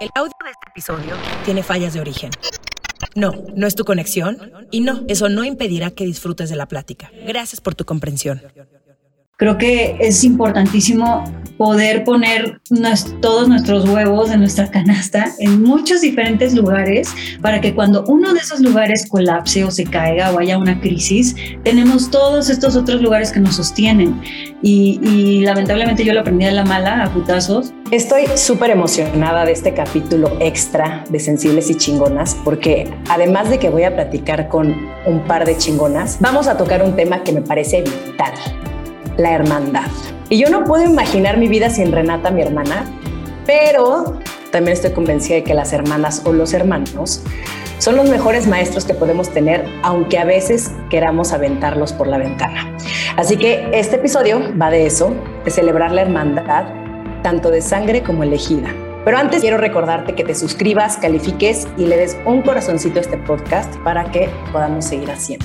El audio de este episodio tiene fallas de origen. No, no es tu conexión. Y no, eso no impedirá que disfrutes de la plática. Gracias por tu comprensión. Creo que es importantísimo poder poner todos nuestros huevos en nuestra canasta en muchos diferentes lugares para que cuando uno de esos lugares colapse o se caiga o haya una crisis, tenemos todos estos otros lugares que nos sostienen. Y, lamentablemente yo lo aprendí a la mala, a putazos. Estoy súper emocionada de este capítulo extra de Sensibles y Chingonas porque además de que voy a platicar con un par de chingonas, vamos a tocar un tema que me parece vital la hermandad. Y yo no puedo imaginar mi vida sin Renata, mi hermana, pero también estoy convencida de que las hermanas o los hermanos son los mejores maestros que podemos tener, aunque a veces queramos aventarlos por la ventana. Así que este episodio va de eso, de celebrar la hermandad, tanto de sangre como elegida. Pero antes quiero recordarte que te suscribas, califiques y le des un corazoncito a este podcast para que podamos seguir haciendo.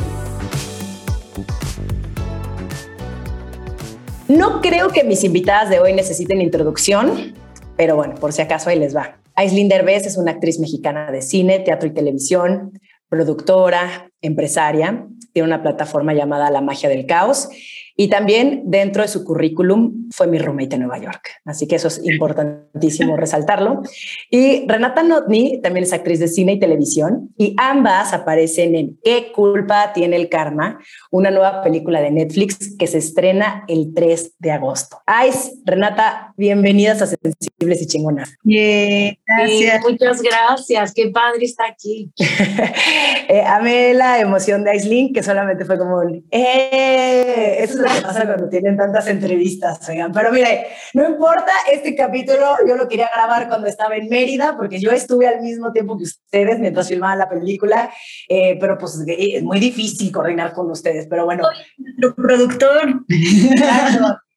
No creo que mis invitadas de hoy necesiten introducción, pero bueno, por si acaso ahí les va. Aislinn Derbez es una actriz mexicana de cine, teatro y televisión, productora, empresaria. Tiene una plataforma llamada La Magia del Caos y también dentro de su currículum fue mi roommate en Nueva York. Así que eso es importantísimo resaltarlo. Y Renata Notni también es actriz de cine y televisión y ambas aparecen en ¿Qué culpa tiene el karma? Una nueva película de Netflix que se estrena el 3 de agosto. Ice, Renata, bienvenidas a Sensibles y Chingonas. gracias. muchas gracias. Qué padre está aquí. eh, amé la emoción de Aislinn, que solamente fue como ¡eh! Eso pasa cuando tienen tantas entrevistas, oigan. Pero mire, no importa, este capítulo yo lo quería grabar cuando estaba en Mérida, porque yo estuve al mismo tiempo que ustedes mientras filmaban la película, eh, pero pues eh, es muy difícil coordinar con ustedes, pero bueno. Soy productor.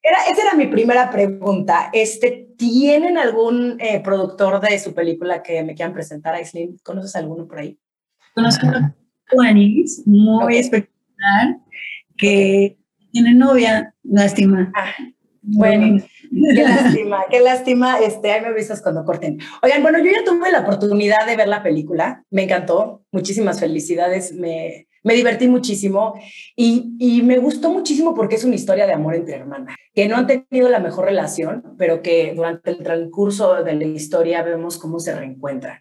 Era, esa era mi primera pregunta. Este, ¿Tienen algún eh, productor de su película que me quieran presentar, Aislinn? ¿Conoces alguno por ahí? Conozco a Juanis, muy espectacular, que tiene novia, lástima. Ah, bueno, qué lástima, qué lástima. Este, ahí me avisas cuando corten. Oigan, bueno, yo ya tuve la oportunidad de ver la película, me encantó, muchísimas felicidades, me, me divertí muchísimo y, y, me gustó muchísimo porque es una historia de amor entre hermanas, que no han tenido la mejor relación, pero que durante el transcurso de la historia vemos cómo se reencuentran.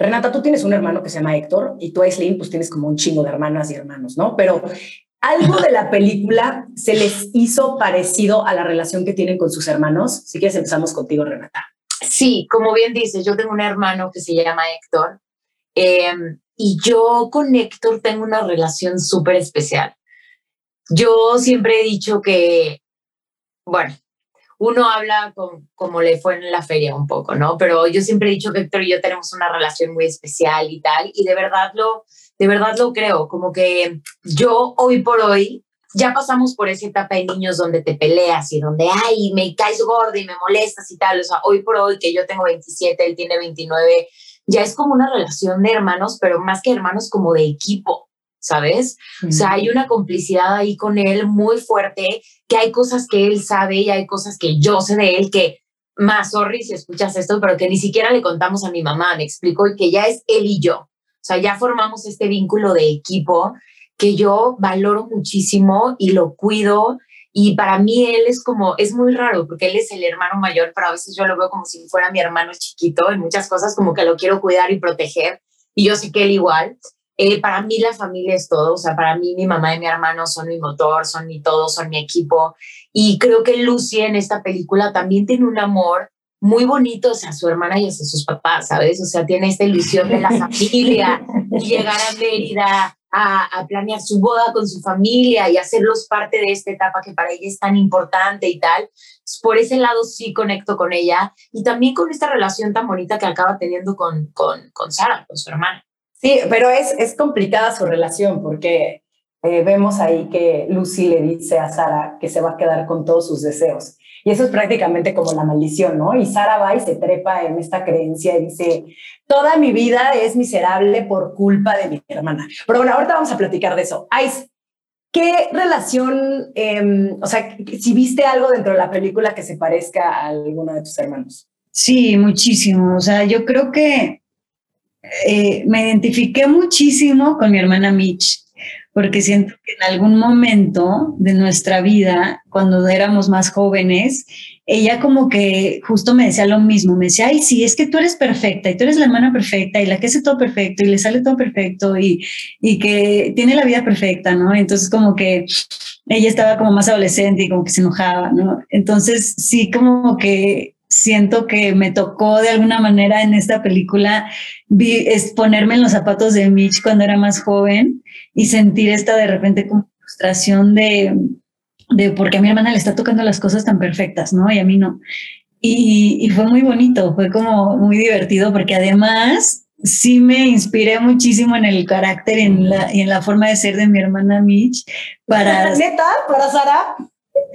Renata, tú tienes un hermano que se llama Héctor y tú, Aislinn, pues tienes como un chingo de hermanas y hermanos, ¿no? Pero algo de la película se les hizo parecido a la relación que tienen con sus hermanos. Si quieres, empezamos contigo, Renata. Sí, como bien dices, yo tengo un hermano que se llama Héctor em, y yo con Héctor tengo una relación súper especial. Yo siempre he dicho que, bueno, uno habla como le fue en la feria un poco, ¿no? Pero yo siempre he dicho que Héctor y yo tenemos una relación muy especial y tal, y de verdad lo, de verdad lo creo, como que yo hoy por hoy ya pasamos por esa etapa de niños donde te peleas y donde, ay, me caes gorda y me molestas y tal, o sea, hoy por hoy que yo tengo 27, él tiene 29, ya es como una relación de hermanos, pero más que hermanos, como de equipo, ¿sabes? O sea, hay una complicidad ahí con él muy fuerte, que hay cosas que él sabe y hay cosas que yo sé de él que más, sorry si escuchas esto, pero que ni siquiera le contamos a mi mamá, me explico, y que ya es él y yo. O sea, ya formamos este vínculo de equipo que yo valoro muchísimo y lo cuido. Y para mí él es como, es muy raro porque él es el hermano mayor, pero a veces yo lo veo como si fuera mi hermano chiquito. En muchas cosas como que lo quiero cuidar y proteger. Y yo sé que él igual. Eh, para mí la familia es todo. O sea, para mí mi mamá y mi hermano son mi motor, son mi todo, son mi equipo. Y creo que Lucy en esta película también tiene un amor muy bonito hacia su hermana y hacia sus papás, ¿sabes? O sea, tiene esta ilusión de la familia, y llegar a Mérida, a, planear su boda con su familia y hacerlos parte de esta etapa que para ella es tan importante y tal. Por ese lado sí conecto con ella y también con esta relación tan bonita que acaba teniendo con, con, con Sara, con su hermana. Sí, pero es, es complicada su relación porque eh, vemos ahí que Lucy le dice a Sara que se va a quedar con todos sus deseos. Y eso es prácticamente como la maldición, ¿no? Y Sara va y se trepa en esta creencia y dice, toda mi vida es miserable por culpa de mi hermana. Pero bueno, ahorita vamos a platicar de eso. Ice, ¿qué relación, em, o sea, si viste algo dentro de la película que se parezca a alguno de tus hermanos? Sí, muchísimo. O sea, yo creo que eh, me identifiqué muchísimo con mi hermana Mitch porque siento que en algún momento de nuestra vida, cuando éramos más jóvenes, ella como que justo me decía lo mismo, me decía, ay, sí, es que tú eres perfecta y tú eres la hermana perfecta y la que hace todo perfecto y le sale todo perfecto y, y que tiene la vida perfecta, ¿no? Entonces como que ella estaba como más adolescente y como que se enojaba, ¿no? Entonces sí, como que siento que me tocó de alguna manera en esta película es ponerme en los zapatos de Mitch cuando era más joven y sentir esta de repente como frustración de, de porque a mi hermana le está tocando las cosas tan perfectas, ¿no? Y a mí no. Y, fue muy bonito, fue como muy divertido porque además sí me inspiré muchísimo en el carácter y en la, en la forma de ser de mi hermana Mitch para... ¿Neta? ¿Para Sara?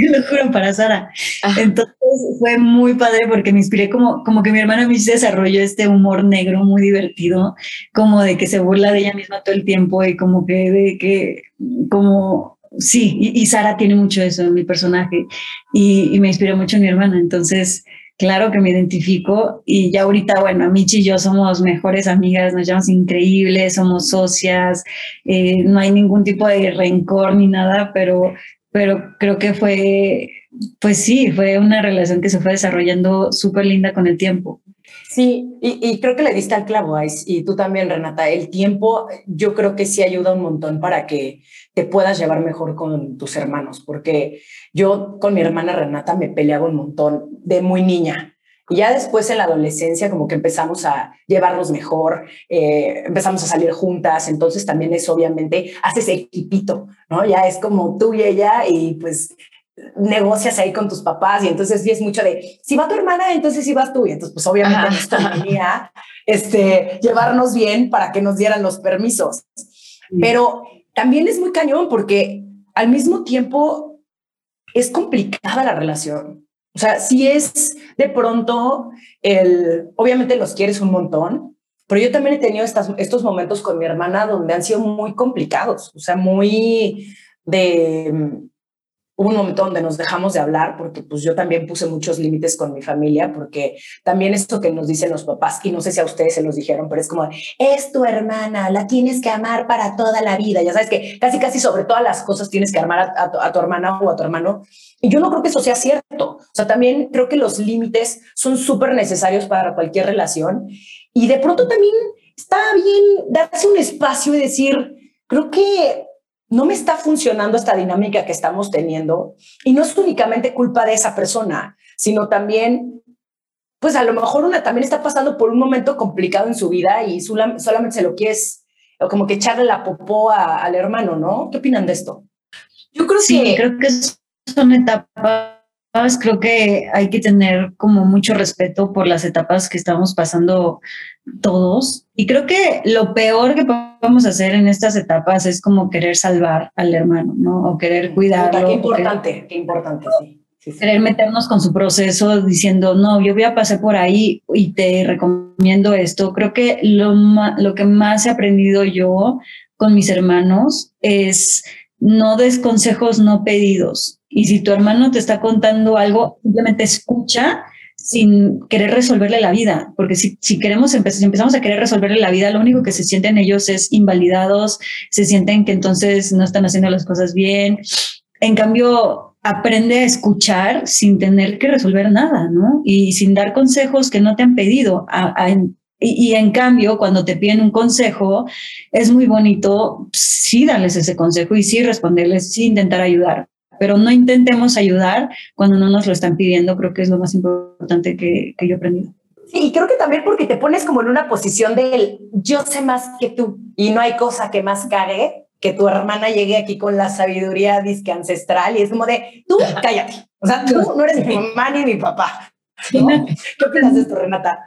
lo juro, para Sara. Entonces fue muy padre porque me inspiré como, como que mi hermana Mitch desarrolló este humor negro muy divertido, como de que se burla de ella misma todo el tiempo y como que de que, como, sí, y, Sara tiene mucho eso en mi personaje y, y me inspiró mucho mi hermana. Entonces, claro que me identifico y ya ahorita, bueno, Michi y yo somos mejores amigas, nos llamamos increíbles, somos socias, eh, no hay ningún tipo de rencor ni nada, pero pero creo que fue, pues sí, fue una relación que se fue desarrollando súper linda con el tiempo. Sí, y, creo que le diste al clavo, y tú también, Renata. El tiempo yo creo que sí ayuda un montón para que te puedas llevar mejor con tus hermanos, porque yo con mi hermana Renata me peleaba un montón de muy niña. Y ya después en la adolescencia como que empezamos a llevarnos mejor, eh, empezamos a salir juntas, entonces también es obviamente, haces equipito, ¿no? Ya es como tú y ella y pues negocias ahí con tus papás y entonces es mucho de, si va tu hermana, entonces si vas tú. Y entonces pues obviamente nos convenía este, llevarnos bien para que nos dieran los permisos. Pero también es muy cañón porque al mismo tiempo es complicada la relación. O sea, si es de pronto el, obviamente los quieres un montón, pero yo también he tenido estas, estos momentos con mi hermana donde han sido muy complicados, o sea, muy de, hubo un momento donde nos dejamos de hablar porque pues yo también puse muchos límites con mi familia porque también esto que nos dicen los papás y no sé si a ustedes se los dijeron pero es como es tu hermana la tienes que amar para toda la vida ya sabes que casi casi sobre todas las cosas tienes que amar a, tu, hermana o a tu hermano. Y yo no creo que eso sea cierto. O sea también creo que los límites son súper necesarios para cualquier relación. Y de pronto también está bien darse un espacio y decir creo que no me está funcionando esta dinámica que estamos teniendo y no es únicamente culpa de esa persona, sino también, pues a lo mejor una también está pasando por un momento complicado en su vida y solamente se lo quieres como que echarle la popó al hermano, ¿no? ¿Qué opinan de esto? Yo creo sí, que creo que son etapas creo que hay que tener como mucho respeto por las etapas que estamos pasando todos. Y creo que lo peor que podemos hacer en estas etapas es como querer salvar al hermano, ¿no? O querer cuidarlo. Qué importante, qué importante, sí. Querer meternos con su proceso diciendo, no, yo voy a pasar por ahí y te recomiendo esto. Creo que lo, lo que más he aprendido yo con mis hermanos es no des consejos no pedidos. Y si tu hermano te está contando algo, simplemente escucha sin querer resolverle la vida, porque si, si queremos empezar, si empezamos a querer resolverle la vida, lo único que se sienten ellos es invalidados, se sienten que entonces no están haciendo las cosas bien. En cambio, aprende a escuchar sin tener que resolver nada, ¿no? Y sin dar consejos que no te han pedido. a, y, en cambio, cuando te piden un consejo, es muy bonito sí darles ese consejo y sí responderles, sí intentar ayudar. Pero no intentemos ayudar cuando no nos lo están pidiendo, creo que es lo más importante que, que yo he aprendido. Sí, y creo que también porque te pones como en una posición de yo sé más que tú y no hay cosa que más cague que tu hermana llegue aquí con la sabiduría disque ancestral y es como de, tú cállate. O sea, tú no eres mi mamá ni mi papá. ¿Qué opinas de esto, Renata?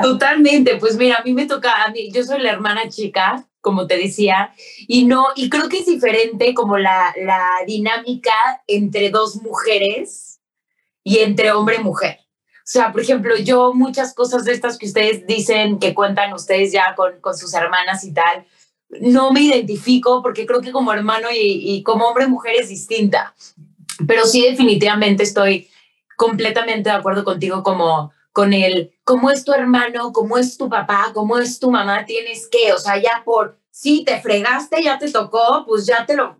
Totalmente, pues mira, a mí me toca, a mí, yo soy la hermana chica, como te decía, y no, y creo que es diferente como la, la dinámica entre dos mujeres y entre hombre y mujer. O sea, por ejemplo, yo muchas cosas de estas que ustedes dicen, que cuentan ustedes ya con, con sus hermanas y tal, no me identifico porque creo que como hermano y, y como hombre mujer es distinta. Pero sí definitivamente estoy completamente de acuerdo contigo como con el cómo es tu hermano, cómo es tu papá, cómo es tu mamá, tienes que, o sea, ya por si te fregaste, ya te tocó, pues ya te lo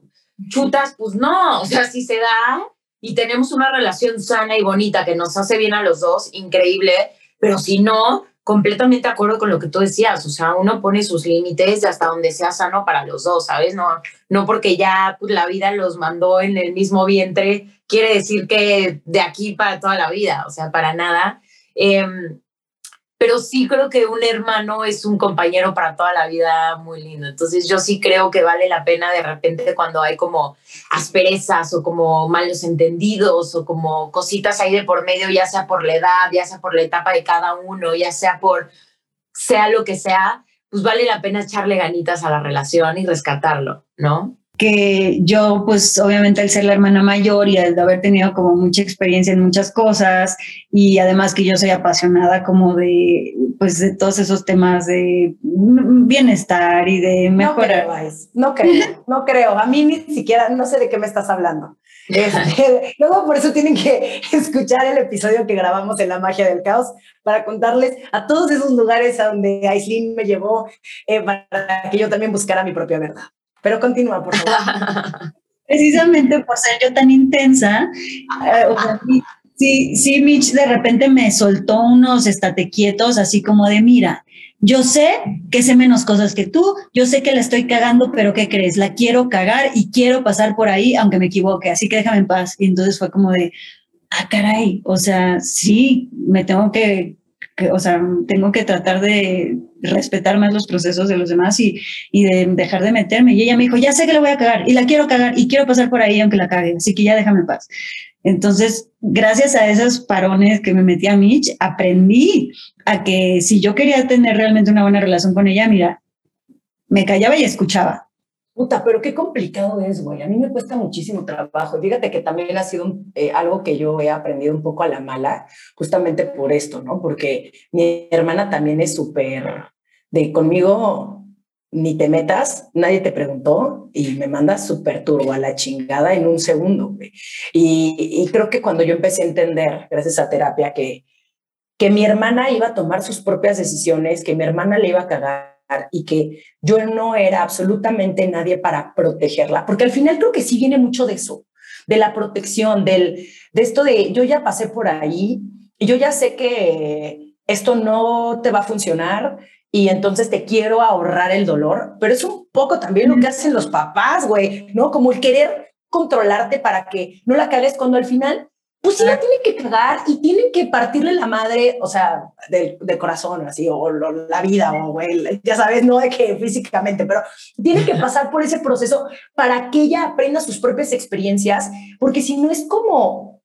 chutas, pues no, o sea, si se da y tenemos una relación sana y bonita que nos hace bien a los dos, increíble, pero si no, completamente de acuerdo con lo que tú decías, o sea, uno pone sus límites hasta donde sea sano para los dos, ¿sabes? No, no porque ya pues, la vida los mandó en el mismo vientre, quiere decir que de aquí para toda la vida, o sea, para nada. Em, pero sí creo que un hermano es un compañero para toda la vida muy lindo. Entonces yo sí creo que vale la pena de repente cuando hay como asperezas o como malos entendidos o como cositas ahí de por medio, ya sea por la edad, ya sea por la etapa de cada uno, ya sea por sea lo que sea, pues vale la pena echarle ganitas a la relación y rescatarlo, ¿no? Que yo, pues obviamente al ser la hermana mayor y al haber tenido como mucha experiencia en muchas cosas y además que yo soy apasionada como de, pues de todos esos temas de bienestar y de mejorar. No creo, no creo, no creo. A mí ni siquiera, no sé de qué me estás hablando. Este, luego por eso tienen que escuchar el episodio que grabamos en La Magia del Caos para contarles a todos esos lugares a donde Aislinn me llevó eh, para que yo también buscara mi propia verdad. Pero continúa, por favor. Precisamente por ser yo tan intensa, eh, sí, sí, Mitch de repente me soltó unos estate quietos, así como de, mira, yo sé que sé menos cosas que tú, yo sé que la estoy cagando, pero ¿qué crees? La quiero cagar y quiero pasar por ahí, aunque me equivoque, así que déjame en paz. Y entonces fue como de, ah, caray, o sea, sí, me tengo que que, o sea, tengo que tratar de respetar más los procesos de los demás y, y, de dejar de meterme. Y ella me dijo, ya sé que la voy a cagar y la quiero cagar y quiero pasar por ahí aunque la cague, así que ya déjame en paz. Entonces, gracias a esos parones que me metí a Mitch, aprendí a que si yo quería tener realmente una buena relación con ella, mira, me callaba y escuchaba. Puta, pero qué complicado es, güey. A mí me cuesta muchísimo trabajo. Fíjate que también ha sido eh, algo que yo he aprendido un poco a la mala, justamente por esto, ¿no? Porque mi hermana también es súper de conmigo, ni te metas, nadie te preguntó y me manda súper turbo a la chingada en un segundo. Y, y creo que cuando yo empecé a entender, gracias a terapia, que, que mi hermana iba a tomar sus propias decisiones, que mi hermana le iba a cagar y que yo no era absolutamente nadie para protegerla, porque al final creo que sí viene mucho de eso, de la protección, del, de esto de yo ya pasé por ahí y yo ya sé que esto no te va a funcionar y entonces te quiero ahorrar el dolor, pero es un poco también lo que hacen los papás, güey, ¿no? Como el querer controlarte para que no la cagues cuando al final pues sí la tienen que cagar y tienen que partirle la madre, o sea, del, corazón, así, o, la vida, o güey, ya sabes, no de que físicamente, pero tiene que pasar por ese proceso para que ella aprenda sus propias experiencias, porque si no es como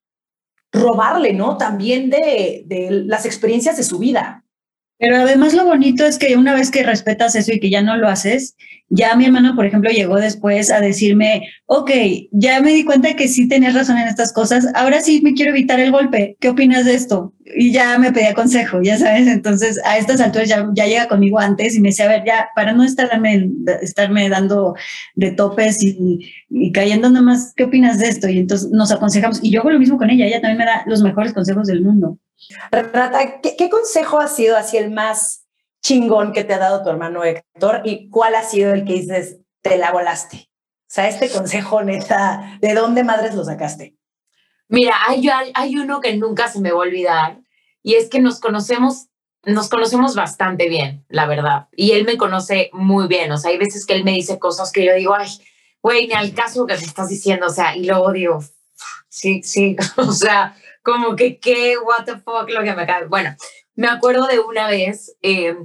robarle, ¿no? También de, de las experiencias de su vida. Pero además lo bonito es que una vez que respetas eso y que ya no lo haces, ya mi hermano, por ejemplo, llegó después a decirme, ok, ya me di cuenta que sí tenías razón en estas cosas, ahora sí me quiero evitar el golpe, ¿qué opinas de esto? Y ya me pedía consejo, ya sabes, entonces a estas alturas ya, ya llega conmigo antes y me decía, a ver, ya, para no estarme, estarme dando de topes y, y cayendo nomás, ¿qué opinas de esto? Y entonces nos aconsejamos, y yo hago lo mismo con ella, ella también me da los mejores consejos del mundo. Rata, ¿qué, consejo ha sido así el más chingón que te ha dado tu hermano Héctor y cuál ha sido el que dices, te la volaste? O sea, este consejo, neta, ¿de dónde madres lo sacaste? Mira, hay, hay uno que nunca se me va a olvidar y es que nos conocemos nos conocemos bastante bien, la verdad. Y él me conoce muy bien. O sea, hay veces que él me dice cosas que yo digo, ay, güey, ni al caso que me estás diciendo. O sea, y luego digo, sí, sí. O sea, como que qué, what the fuck, lo que me cae. Bueno, me acuerdo de una vez, eh,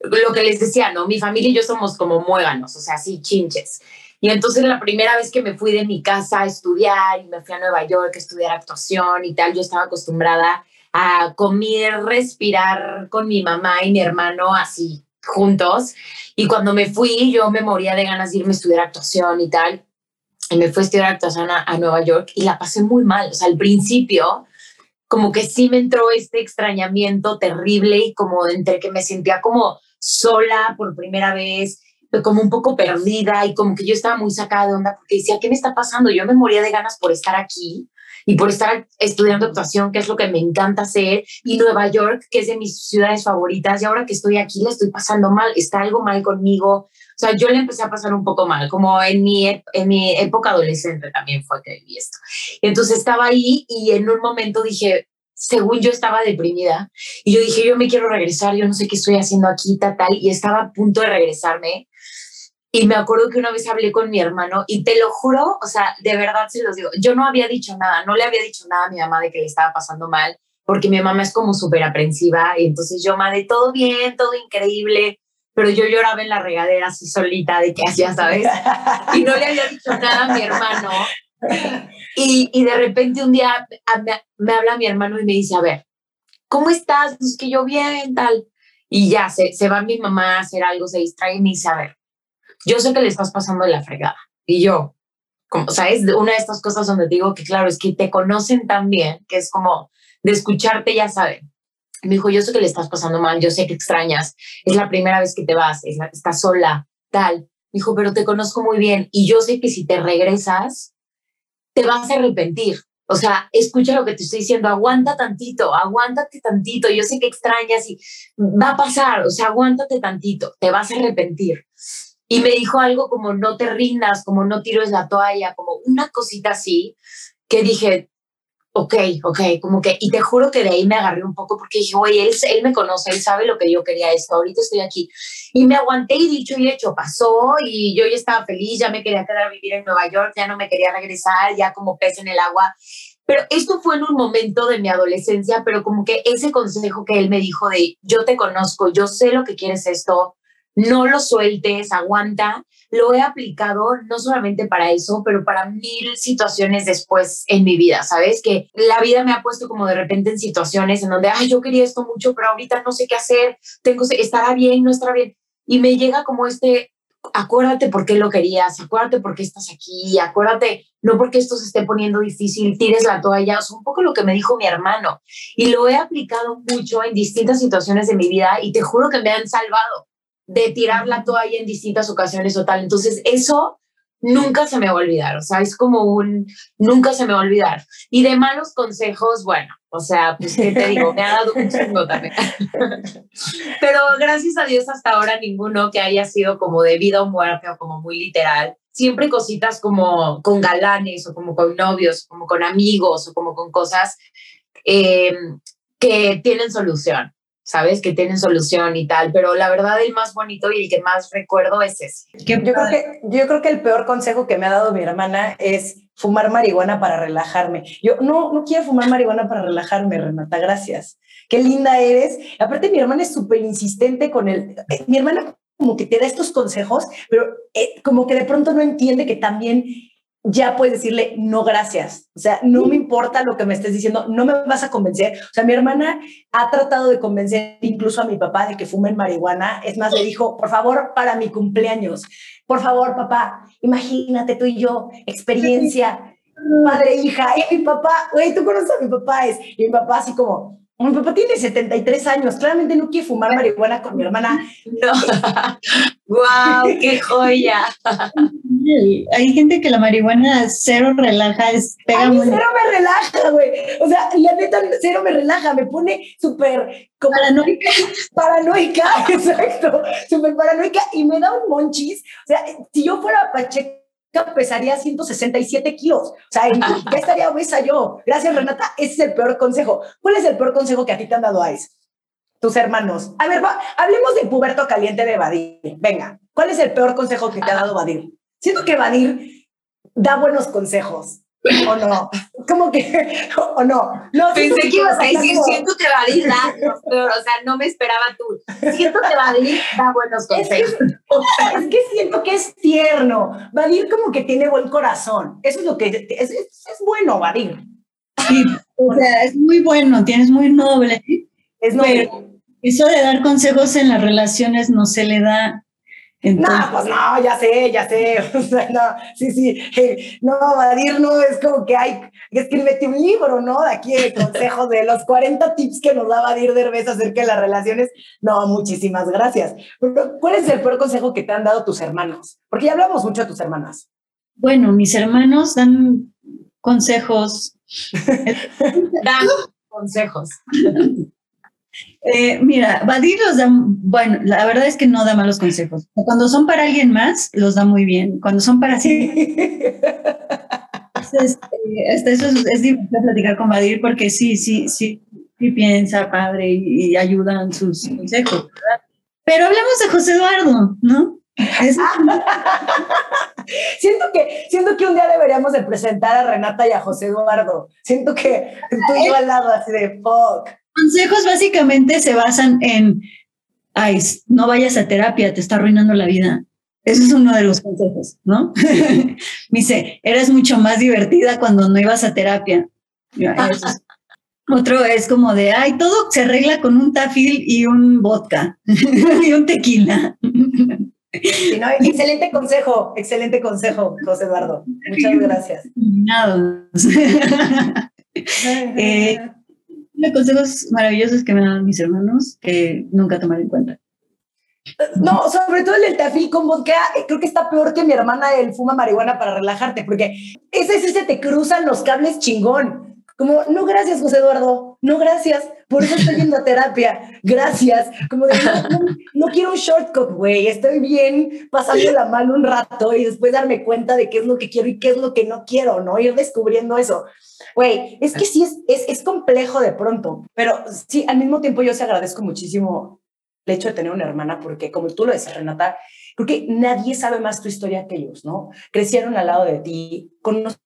lo que les decía, ¿no? Mi familia y yo somos como muéganos, o sea, así chinches. Y entonces la primera vez que me fui de mi casa a estudiar y me fui a Nueva York a estudiar actuación y tal, yo estaba acostumbrada a comer, respirar con mi mamá y mi hermano así juntos. Y cuando me fui, yo me moría de ganas de irme a estudiar actuación y tal. Y me fui a estudiar actuación a, a Nueva York y la pasé muy mal. O sea, al principio como que sí me entró este extrañamiento terrible y como entre que me sentía como sola por primera vez, como un poco perdida y como que yo estaba muy sacada de onda porque decía, ¿qué me está pasando? Yo me moría de ganas por estar aquí y por estar estudiando actuación, que es lo que me encanta hacer, y Nueva York, que es de mis ciudades favoritas, y ahora que estoy aquí la estoy pasando mal, está algo mal conmigo. O sea, yo le empecé a pasar un poco mal, como en mi, en mi época adolescente también fue que viví esto. Entonces estaba ahí y en un momento dije, según yo estaba deprimida, y yo dije, yo me quiero regresar, yo no sé qué estoy haciendo aquí, tal, tal, y estaba a punto de regresarme. Y me acuerdo que una vez hablé con mi hermano y te lo juro, o sea, de verdad se los digo, yo no había dicho nada, no le había dicho nada a mi mamá de que le estaba pasando mal, porque mi mamá es como súper aprensiva y entonces yo, madre, todo bien, todo increíble, pero yo lloraba en la regadera así solita de que hacía, ¿sabes? Y no le había dicho nada a mi hermano. Y, y de repente un día me, me, habla mi hermano y me dice, a ver, ¿cómo estás? Es que yo bien, tal. Y ya, se, se va mi mamá a hacer algo, se distrae y me dice, a ver, yo sé que le estás pasando de la fregada. Y yo, como, ¿sabes? Una de estas cosas donde digo que, claro, es que te conocen tan bien, que es como de escucharte, ya saben. Me dijo, yo sé que le estás pasando mal, yo sé que extrañas, es la primera vez que te vas, es estás sola, tal. Me dijo, pero te conozco muy bien y yo sé que si te regresas, te vas a arrepentir. O sea, escucha lo que te estoy diciendo, aguanta tantito, aguántate tantito, yo sé que extrañas y va a pasar, o sea, aguántate tantito, te vas a arrepentir y me dijo algo como no te rindas, como no tires la toalla, como una cosita así, que dije, ok, ok, como que, y te juro que de ahí me agarré un poco porque dije, oye, él, él me conoce, él sabe lo que yo quería esto, ahorita estoy aquí. Y me aguanté y dicho y hecho, pasó y yo ya estaba feliz, ya me quería quedar a vivir en Nueva York, ya no me quería regresar, ya como pez en el agua. Pero esto fue en un momento de mi adolescencia, pero como que ese consejo que él me dijo de, yo te conozco, yo sé lo que quieres esto, no lo sueltes, aguanta. Lo he aplicado no solamente para eso, pero para mil situaciones después en mi vida, ¿sabes? Que la vida me ha puesto como de repente en situaciones en donde, ay, yo quería esto mucho, pero ahorita no sé qué hacer, tengo, estará bien, no estará bien. Y me llega como este, acuérdate por qué lo querías, acuérdate por qué estás aquí, acuérdate, no porque esto se esté poniendo difícil, tires la toalla, sea, un poco lo que me dijo mi hermano. Y lo he aplicado mucho en distintas situaciones de mi vida y te juro que me han salvado de tirar la toalla en distintas ocasiones o tal. Entonces, eso nunca se me va a olvidar, o sea, es como un, nunca se me va a olvidar. Y de malos consejos, bueno, o sea, pues, ¿qué te digo? Me ha dado un chingo también. Pero gracias a Dios hasta ahora ninguno que haya sido como de vida o muerte o como muy literal. Siempre cositas como con galanes o como con novios, como con amigos o como con cosas eh, que tienen solución. ¿Sabes? Que tienen solución y tal, pero la verdad el más bonito y el que más recuerdo es ese. Yo creo, que, yo creo que el peor consejo que me ha dado mi hermana es fumar marihuana para relajarme. Yo no, no quiero fumar marihuana para relajarme, Renata, gracias. Qué linda eres. Aparte, mi hermana es súper insistente con el... Eh, mi hermana como que te da estos consejos, pero eh, como que de pronto no entiende que también ya puedes decirle no gracias. O sea, no me importa lo que me estés diciendo, no me vas a convencer. O sea, mi hermana ha tratado de convencer incluso a mi papá de que fumen marihuana. Es más, le dijo, por favor, para mi cumpleaños, por favor, papá, imagínate tú y yo, experiencia, madre, hija. Y mi papá, güey, tú conoces a mi papá, es, y mi papá así como, mi papá tiene 73 años, claramente no quiere fumar marihuana con mi hermana. No. ¡Guau! ¡Qué joya! Hay gente que la marihuana cero relaja, es pega muy... cero me relaja, güey. O sea, la neta cero me relaja, me pone súper paranoica. Paranoica, exacto. Súper paranoica y me da un monchis. O sea, si yo fuera Pacheco pesaría 167 kilos. O sea, ya estaría obesa yo. Gracias, Renata. Ese es el peor consejo. ¿Cuál es el peor consejo que a ti te han dado, Ice? Tus hermanos. A ver, hablemos de puberto caliente de Badir. Venga, ¿cuál es el peor consejo que te ha dado Badir? Siento que Badir da buenos consejos. ¿O no? ¿Cómo que? ¿O no? No, Pensé que ibas a decir, siento que Vadir da, o sea, no me esperaba tú. Siento que Vadir da buenos consejos. Es que, siento que es tierno. Vadir como que tiene buen corazón. Eso es lo que es, es, bueno, Vadir. Sí, o sea, es muy bueno, tienes muy noble. Es noble. eso de dar consejos en las relaciones no se le da no, pues no, ya sé, ya sé. no, sí, sí. no, Vadir no es como que hay, es que metí un libro, ¿no? De aquí de consejos de los 40 tips que nos da Vadir Derbez acerca de las relaciones. No, muchísimas gracias. Pero, ¿cuál es el peor consejo que te han dado tus hermanos? Porque ya hablamos mucho de tus hermanas. Bueno, mis hermanos dan consejos. dan consejos. Eh, mira, Badir los da, bueno, la verdad es que no da malos consejos. Cuando son para alguien más, los da muy bien. Cuando son para sí. este, eso es, es, difícil platicar con Badir porque sí, sí, sí, sí piensa padre y, ayudan sus consejos. Pero hablamos de José Eduardo, ¿no? siento que siento que un día deberíamos de presentar a Renata y a José Eduardo. Siento que tú y yo al lado así de fuck consejos básicamente se basan en, ay, no vayas a terapia, te está arruinando la vida. Ese es uno de los consejos, ¿no? Me dice, eres mucho más divertida cuando no ibas a terapia. Otro es como de, ay, todo se arregla con un tafil y un vodka y un tequila. excelente consejo, excelente consejo, José Eduardo. Muchas gracias. eh, consejos maravillosos que me dan mis hermanos que nunca tomaré en cuenta. No, sobre todo el tafil con vodka, creo que está peor que mi hermana el fuma marihuana para relajarte, porque ese sí se te cruzan los cables chingón. Como, no, gracias, José Eduardo, no, gracias, por eso estoy yendo a terapia, gracias. Como de, no, quiero un shortcut, güey, estoy bien pasando la mano un rato y después darme cuenta de qué es lo que quiero y qué es lo que no quiero, ¿no? Ir descubriendo eso. Güey, es que sí es, es, es complejo de pronto, pero sí, al mismo tiempo yo se agradezco muchísimo el hecho de tener una hermana, porque como tú lo decías, Renata, creo que nadie sabe más tu historia que ellos, ¿no? Crecieron al lado de ti, conocen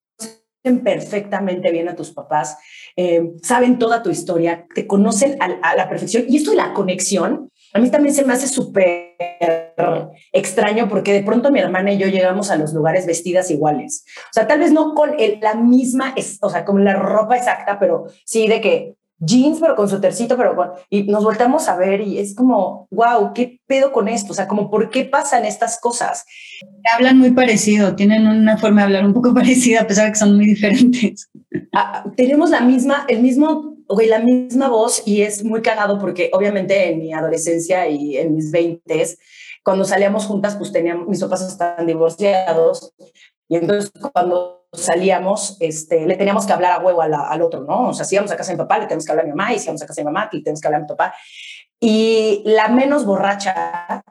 perfectamente bien a tus papás, eh, saben toda tu historia, te conocen a, la perfección. Y esto de la conexión, a mí también se me hace súper extraño porque de pronto mi hermana y yo llegamos a los lugares vestidas iguales. O sea, tal vez no con la misma, o sea, con la ropa exacta, pero sí de que jeans, pero con su tercito, pero con... Y nos volteamos a ver y es como, wow, ¿qué pedo con esto? O sea, como, ¿por qué pasan estas cosas? Hablan muy parecido, tienen una forma de hablar un poco parecida, a pesar de que son muy diferentes. Ah, tenemos la misma, el mismo, güey, la misma voz y es muy cagado porque obviamente en mi adolescencia y en mis veintes, cuando salíamos juntas, pues teníamos, mis papás estaban divorciados y entonces cuando salíamos, este, le teníamos que hablar a huevo al otro, ¿no? O sea, si íbamos a casa de mi papá, le tenemos que hablar a mi mamá, y si íbamos a casa de mi mamá, le tenemos que hablar a mi papá. Y la menos borracha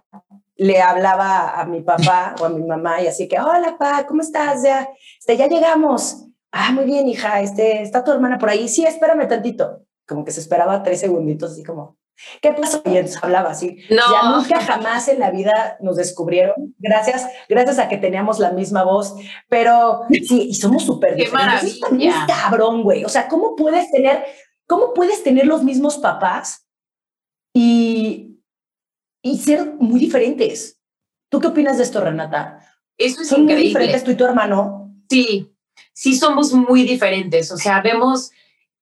le hablaba a mi papá o a mi mamá y así que, hola, pa, ¿cómo estás? Ya, este, ya llegamos. Ah, muy bien, hija, este, ¿está tu hermana por ahí? Sí, espérame tantito. Como que se esperaba tres segunditos, así como, ¿Qué pasó? Y entonces hablaba así. No. Ya nunca jamás en la vida nos descubrieron, gracias, gracias a que teníamos la misma voz, pero sí, y somos súper Qué maravilla. cabrón, güey. O sea, ¿cómo puedes tener, cómo puedes tener los mismos papás y, y ser muy diferentes? ¿Tú qué opinas de esto, Renata? Eso es ¿Son increíble. muy diferentes tú y tu hermano? Sí, sí somos muy diferentes. O sea, vemos,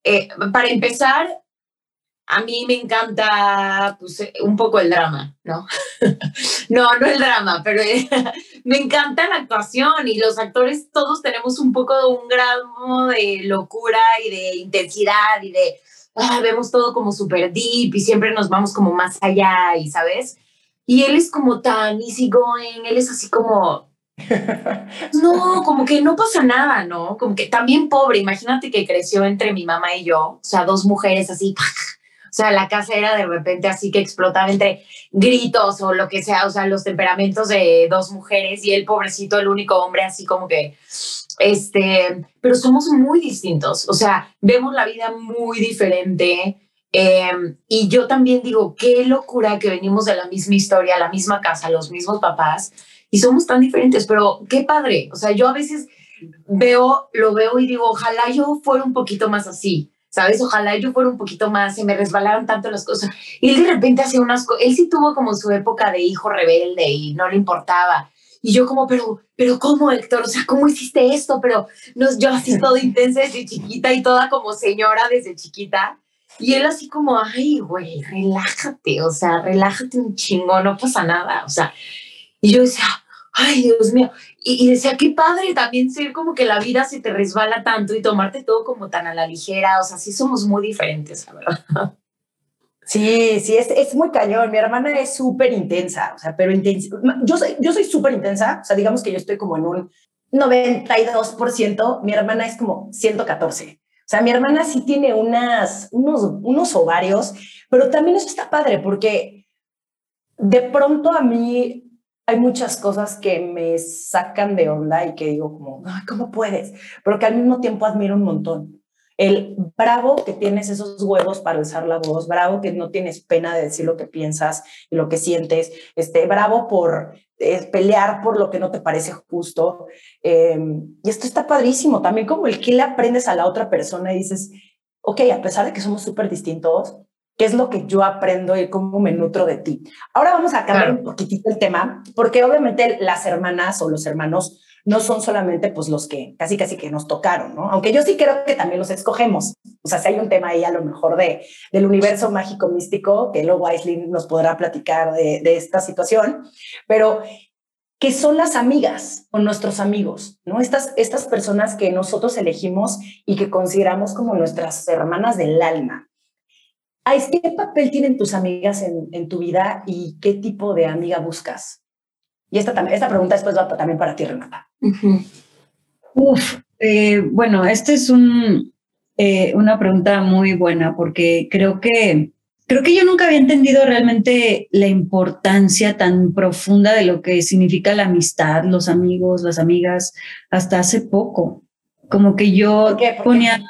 eh, para empezar, a mí me encanta pues, eh, un poco el drama, ¿no? no, no el drama, pero me encanta la actuación y los actores todos tenemos un poco de un grado de locura y de intensidad y de ah, vemos todo como súper deep y siempre nos vamos como más allá y, ¿sabes? Y él es como tan easy going, él es así como... No, como que no pasa nada, ¿no? Como que también pobre, imagínate que creció entre mi mamá y yo, o sea, dos mujeres así, sea, la casa era de repente así que explotaba entre gritos o lo que sea, o sea, los temperamentos de dos mujeres y el pobrecito, el único hombre, así como que, este, pero somos muy distintos, o sea, vemos la vida muy diferente. Em, y yo también digo, qué locura que venimos de la misma historia, la misma casa, los mismos papás, y somos tan diferentes, pero qué padre. O sea, yo a veces veo, lo veo y digo, ojalá yo fuera un poquito más así. ¿Sabes? Ojalá yo fuera un poquito más, se me resbalaron tanto las cosas. Y él de repente hacía unas cosas, él sí tuvo como su época de hijo rebelde y no le importaba. Y yo como, pero, pero ¿cómo, Héctor? O sea, ¿cómo hiciste esto? Pero no, yo así todo intensa desde chiquita y toda como señora desde chiquita. Y él así como, ay, güey, relájate, o sea, relájate un chingo, no pasa nada. O sea, y yo decía, ay, Dios mío. Y, decía, qué padre también ser como que la vida se te resbala tanto y tomarte todo como tan a la ligera. O sea, sí somos muy diferentes, la verdad. Sí, sí, es, es muy cañón. Mi hermana es súper intensa, o sea, pero intensa. Yo soy yo súper intensa, o sea, digamos que yo estoy como en un 92%, mi hermana es como 114. O sea, mi hermana sí tiene unas, unos, unos ovarios, pero también eso está padre porque de pronto a mí hay muchas cosas que me sacan de onda y que digo como, ¿cómo puedes? Pero que al mismo tiempo admiro un montón. El bravo que tienes esos huevos para alzar la voz, bravo que no tienes pena de decir lo que piensas y lo que sientes, este, bravo por eh, pelear por lo que no te parece justo. Em, y esto está padrísimo, también como el que le aprendes a la otra persona y dices, ok, a pesar de que somos súper distintos, qué es lo que yo aprendo y cómo me nutro de ti. Ahora vamos a cambiar un poquitito el tema, porque obviamente las hermanas o los hermanos no son solamente pues los que casi casi que nos tocaron, ¿no? Aunque yo sí creo que también los escogemos. O sea, si hay un tema ahí a lo mejor de, del universo mágico místico, que luego Aislinn nos podrá platicar de, de esta situación, pero que son las amigas o nuestros amigos, ¿no? Estas, estas personas que nosotros elegimos y que consideramos como nuestras hermanas del alma. ¿Qué papel tienen tus amigas en, tu vida y qué tipo de amiga buscas? Y esta, esta pregunta después va también para ti, Renata. Uf, eh, bueno, esta es un, eh, una pregunta muy buena porque creo que, creo que yo nunca había entendido realmente la importancia tan profunda de lo que significa la amistad, los amigos, las amigas, hasta hace poco. Como que yo ponía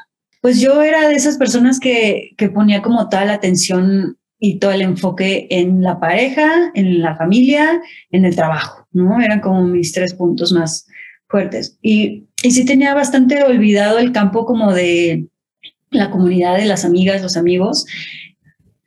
pues yo era de esas personas que, que ponía como tal atención y todo el enfoque en la pareja, en la familia, en el trabajo, ¿no? Eran como mis tres puntos más fuertes. Y, y sí tenía bastante olvidado el campo como de la comunidad de las amigas, los amigos.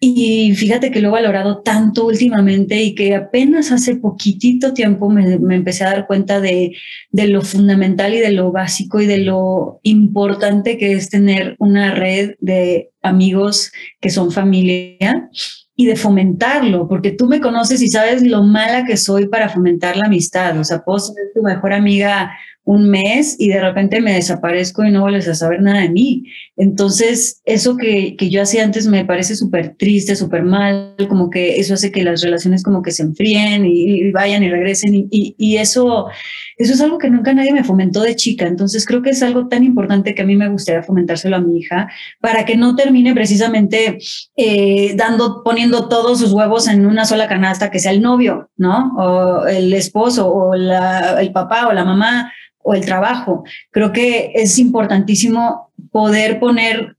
Y fíjate que lo he valorado tanto últimamente y que apenas hace poquitito tiempo me, me, empecé a dar cuenta de, de lo fundamental y de lo básico y de lo importante que es tener una red de amigos que son familia y de fomentarlo, porque tú me conoces y sabes lo mala que soy para fomentar la amistad. O sea, puedo ser tu mejor amiga un mes y de repente me desaparezco y no vuelves a saber nada de mí. Entonces, eso que, que yo hacía antes me parece súper triste, súper mal, como que eso hace que las relaciones como que se enfríen y, vayan y regresen y, y, eso, eso es algo que nunca nadie me fomentó de chica. Entonces, creo que es algo tan importante que a mí me gustaría fomentárselo a mi hija para que no termine precisamente eh, dando, poniendo todos sus huevos en una sola canasta, que sea el novio, ¿no? O el esposo o la, el papá o la mamá o el trabajo. Creo que es importantísimo poder poner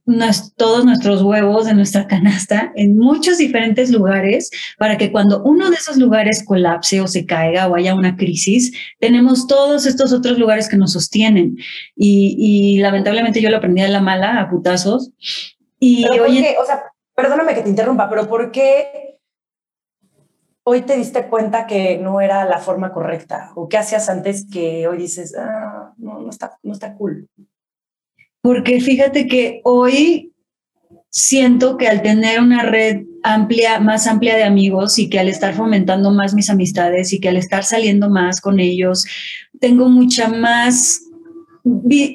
todos nuestros huevos en nuestra canasta en muchos diferentes lugares para que cuando uno de esos lugares colapse o se caiga o haya una crisis, tenemos todos estos otros lugares que nos sostienen. Y, lamentablemente yo lo aprendí de la mala, a putazos. Y oye, o sea, perdóname que te interrumpa, pero ¿por qué hoy te diste cuenta que no era la forma correcta? ¿O qué hacías antes que hoy dices, ah, no, no está, no está cool? Porque fíjate que hoy siento que al tener una red amplia, más amplia de amigos y que al estar fomentando más mis amistades y que al estar saliendo más con ellos, tengo mucha más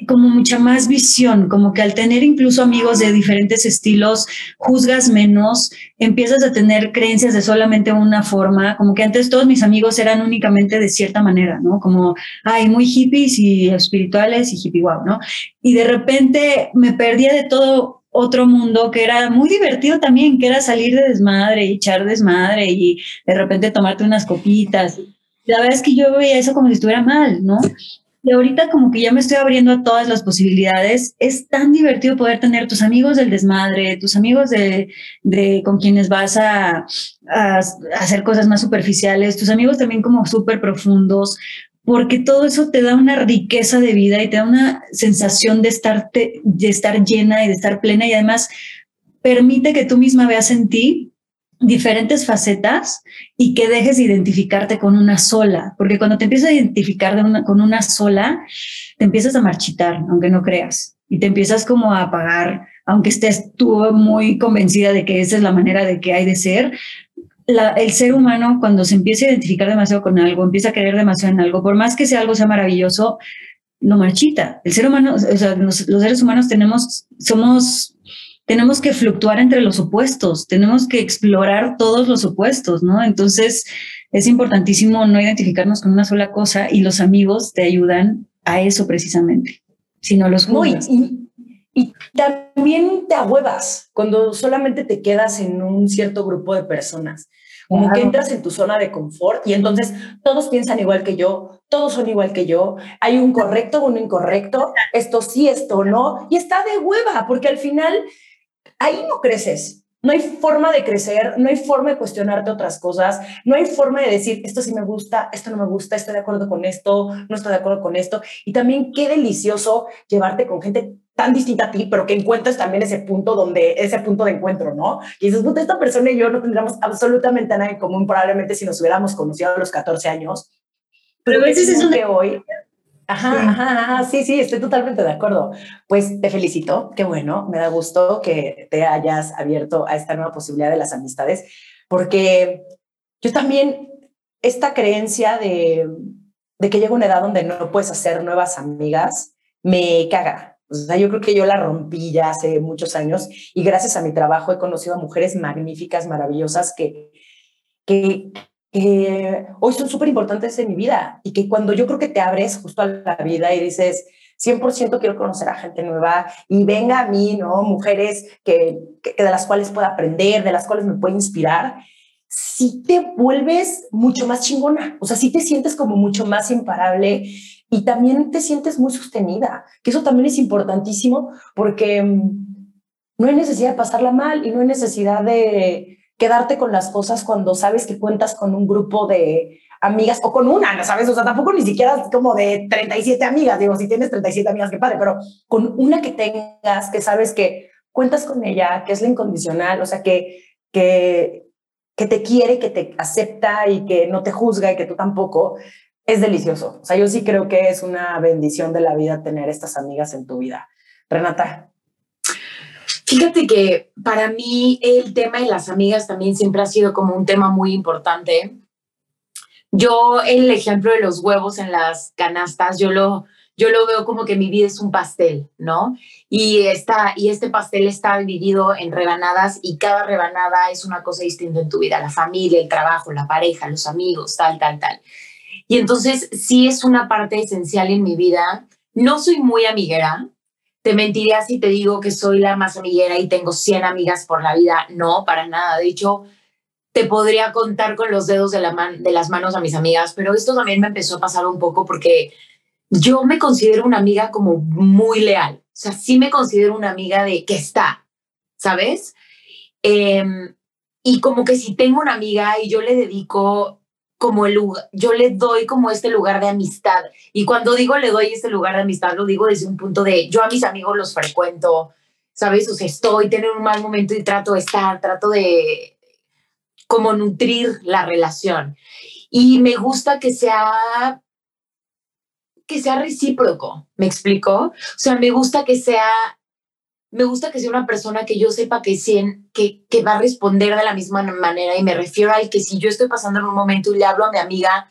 como mucha más visión, como que al tener incluso amigos de diferentes estilos, juzgas menos, empiezas a tener creencias de solamente una forma, como que antes todos mis amigos eran únicamente de cierta manera, ¿no? Como, ay, muy hippies y espirituales y hippie wow, ¿no? Y de repente me perdía de todo otro mundo que era muy divertido también, que era salir de desmadre y echar desmadre y de repente tomarte unas copitas. La verdad es que yo veía eso como si estuviera mal, ¿no? Y ahorita como que ya me estoy abriendo a todas las posibilidades. Es tan divertido poder tener tus amigos del desmadre, tus amigos de, de con quienes vas a, a, hacer cosas más superficiales, tus amigos también como súper profundos, porque todo eso te da una riqueza de vida y te da una sensación de, estarte, de estar llena y de estar plena y además permite que tú misma veas en ti diferentes facetas y que dejes de identificarte con una sola, porque cuando te empiezas a identificar con una sola, te empiezas a marchitar, aunque no creas, y te empiezas como a apagar, aunque estés tú muy convencida de que esa es la manera de que hay de ser. el ser humano cuando se empieza a identificar demasiado con algo, empieza a creer demasiado en algo, por más que sea algo sea maravilloso, no marchita. El ser humano, o sea, los, los seres humanos tenemos, somos tenemos que fluctuar entre los opuestos, tenemos que explorar todos los opuestos, ¿no? Entonces, es importantísimo no identificarnos con una sola cosa y los amigos te ayudan a eso precisamente, si no los juzgas. y, y, también te ahuevas cuando solamente te quedas en un cierto grupo de personas. Como que entras en tu zona de confort y entonces todos piensan igual que yo, todos son igual que yo, hay un correcto, uno incorrecto, esto sí, esto no, y está de hueva, porque al final ahí no creces. No hay forma de crecer, no hay forma de cuestionarte otras cosas, no hay forma de decir, esto sí me gusta, esto no me gusta, estoy de acuerdo con esto, no estoy de acuerdo con esto. Y también qué delicioso llevarte con gente tan distinta a ti, pero que encuentres también ese punto donde, ese punto de encuentro, ¿no? Y dices, puta, esta persona y yo no tendríamos absolutamente nada en común, probablemente si nos hubiéramos conocido a los 14 años. Pero, a veces es un que hoy Ajá, ajá, sí, sí, estoy totalmente de acuerdo. Pues te felicito, qué bueno, me da gusto que te hayas abierto a esta nueva posibilidad de las amistades, porque yo también, esta creencia de, de que llega una edad donde no puedes hacer nuevas amigas, me caga. O sea, yo creo que yo la rompí ya hace muchos años y gracias a mi trabajo he conocido a mujeres magníficas, maravillosas que, que que hoy son súper importantes en mi vida y que cuando yo creo que te abres justo a la vida y dices, 100% quiero conocer a gente nueva y venga a mí, ¿no? Mujeres que, que, de las cuales pueda aprender, de las cuales me puede inspirar, si te vuelves mucho más chingona, o sea, si te sientes como mucho más imparable y también te sientes muy sostenida, que eso también es importantísimo porque mm, no hay necesidad de pasarla mal y no hay necesidad de, quedarte con las cosas cuando sabes que cuentas con un grupo de amigas o con una, ¿no sabes? O sea, tampoco ni siquiera como de 37 amigas, digo, si tienes 37 amigas, qué padre, pero con una que tengas, que sabes que cuentas con ella, que es la incondicional, o sea, que, que, que te quiere, que te acepta y que no te juzga y que tú tampoco, es delicioso. O sea, yo sí creo que es una bendición de la vida tener estas amigas en tu vida. Renata. Fíjate que para mí el tema de las amigas también siempre ha sido como un tema muy importante. Yo el ejemplo de los huevos en las canastas, yo lo, yo lo veo como que mi vida es un pastel, ¿no? Y, esta, y este pastel está dividido en rebanadas y cada rebanada es una cosa distinta en tu vida, la familia, el trabajo, la pareja, los amigos, tal, tal, tal. Y entonces sí es una parte esencial en mi vida. No soy muy amiguera, te mentiría si te digo que soy la más amiguera y tengo 100 amigas por la vida. No, para nada. De hecho, te podría contar con los dedos de, la de las manos a mis amigas, pero esto también me empezó a pasar un poco porque yo me considero una amiga como muy leal. O sea, sí me considero una amiga de que está, ¿sabes? Em, y como que si tengo una amiga y yo le dedico como el lugar, yo le doy como este lugar de amistad. Y cuando digo le doy este lugar de amistad, lo digo desde un punto de yo a mis amigos los frecuento, ¿sabes? O sea, estoy, tener un mal momento y trato de estar, trato de como nutrir la relación. Y me gusta que sea que sea recíproco, ¿me explico? O sea, me gusta que sea me gusta que sea una persona que yo sepa que, que, que va a responder de la misma manera y me refiero al que si yo estoy pasando en un momento y le hablo a mi amiga,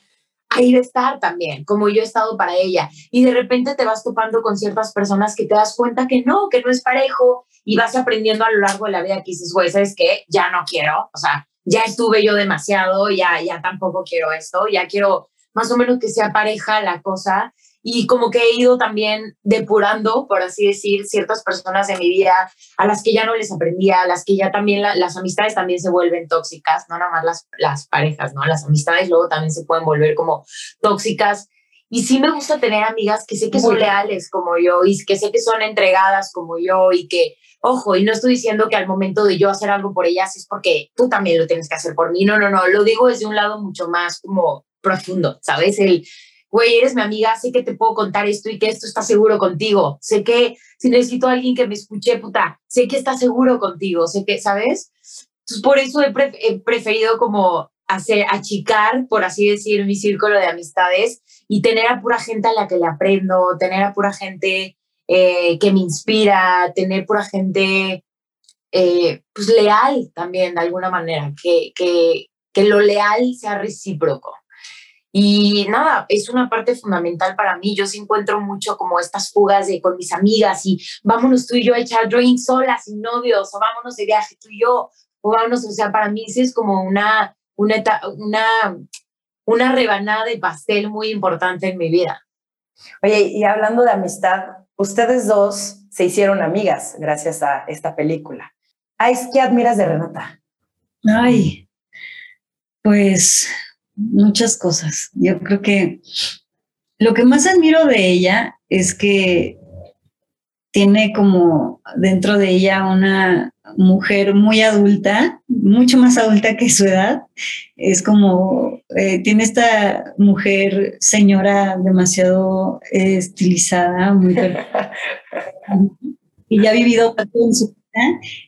ahí de estar también, como yo he estado para ella. Y de repente te vas topando con ciertas personas que te das cuenta que no, que no es parejo y vas aprendiendo a lo largo de la vida que dices, güey, ¿sabes qué? Ya no quiero, o sea, ya estuve yo demasiado, ya, ya tampoco quiero esto, ya quiero más o menos que sea pareja la cosa y como que he ido también depurando, por así decir, ciertas personas de mi vida a las que ya no les aprendía, a las que ya también las amistades también se vuelven tóxicas, no nada más las, las parejas, ¿no? Las amistades luego también se pueden volver como tóxicas. Y sí me gusta tener amigas que sé que son leales como yo y que sé que son entregadas como yo y que, ojo, y no estoy diciendo que al momento de yo hacer algo por ellas es porque tú también lo tienes que hacer por mí. No, no, no, lo digo desde un lado mucho más como profundo, ¿sabes? El, güey, eres mi amiga, sé que te puedo contar esto y que esto está seguro contigo. Sé que si necesito a alguien que me escuche, puta, sé que está seguro contigo, sé que, ¿sabes? Entonces, por eso he, he preferido como hacer, achicar, por así decir, mi círculo de amistades y tener a pura gente a la que le aprendo, tener a pura gente eh, que me inspira, tener pura gente eh, pues leal también de alguna manera, que, que, que lo leal sea recíproco. Y nada, es una parte fundamental para mí. Yo sí encuentro mucho como estas fugas de con mis amigas y vámonos tú y yo a echar drinks solas, sin novios, o vámonos de viaje tú y yo, o vámonos, o sea, para mí sí es como una, una, una, una rebanada de pastel muy importante en mi vida. Oye, y hablando de amistad, ustedes dos se hicieron amigas gracias a esta película. ¿Qué admiras de Renata? Ay, pues muchas cosas. Yo creo que lo que más admiro de ella es que tiene como dentro de ella una mujer muy adulta, mucho más adulta que su edad. Es como, eh, tiene esta mujer señora demasiado estilizada, muy... y ya ha vivido en su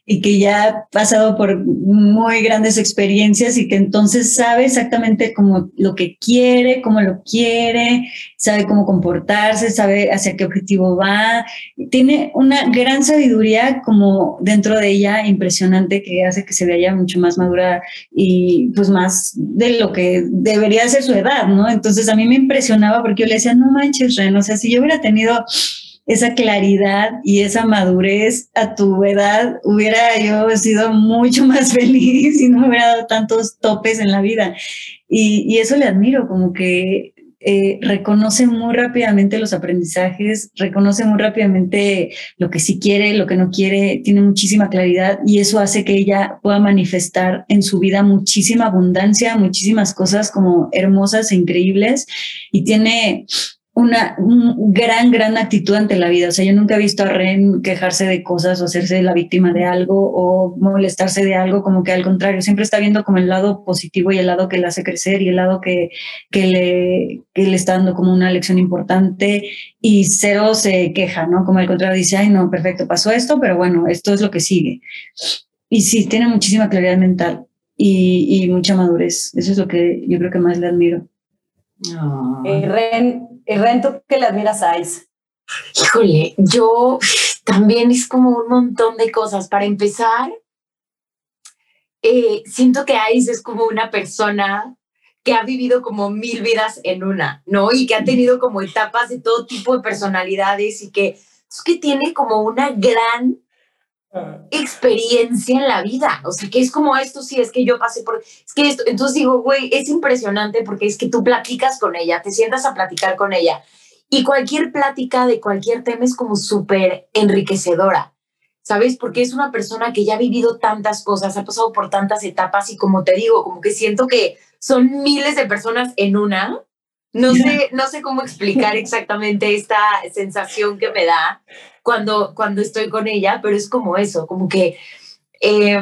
y que ya ha pasado por muy grandes experiencias y que entonces sabe exactamente cómo lo que quiere, cómo lo quiere, sabe cómo comportarse, sabe hacia qué objetivo va. Tiene una gran sabiduría como dentro de ella impresionante que hace que se vea mucho más madura y pues más de lo que debería ser su edad, ¿no? Entonces a mí me impresionaba porque yo le decía, no manches, Ren, o sea, si yo hubiera tenido esa claridad y esa madurez a tu edad, hubiera yo sido mucho más feliz y no hubiera dado tantos topes en la vida. Y, eso le admiro, como que eh, reconoce muy rápidamente los aprendizajes, reconoce muy rápidamente lo que sí quiere, lo que no quiere, tiene muchísima claridad y eso hace que ella pueda manifestar en su vida muchísima abundancia, muchísimas cosas como hermosas e increíbles y tiene una gran, gran actitud ante la vida. O sea, yo nunca he visto a Ren quejarse de cosas o hacerse la víctima de algo o molestarse de algo, como que al contrario, siempre está viendo como el lado positivo y el lado que le hace crecer y el lado que, que, le, que le está dando como una lección importante y cero se queja, ¿no? Como al contrario dice, ay, no, perfecto, pasó esto, pero bueno, esto es lo que sigue. Y sí, tiene muchísima claridad mental y, mucha madurez. Eso es lo que yo creo que más le admiro. Eh, Ren, ¿Y Rento qué le admiras a Ice? Híjole, yo también es como un montón de cosas. Para empezar, eh, siento que Ice es como una persona que ha vivido como mil vidas en una, ¿no? Y que ha tenido como etapas de todo tipo de personalidades y que es que tiene como una gran experiencia en la vida. O sea, que es como esto, sí, es que yo pasé por, es que esto, entonces digo, güey, es impresionante porque es que tú platicas con ella, te sientas a platicar con ella y cualquier plática de cualquier tema es como súper enriquecedora. ¿Sabes? Porque es una persona que ya ha vivido tantas cosas, ha pasado por tantas etapas y como te digo, como que siento que son miles de personas en una. No sé, no sé cómo explicar exactamente esta sensación que me da, cuando, cuando estoy con ella, pero es como eso, como que, eh,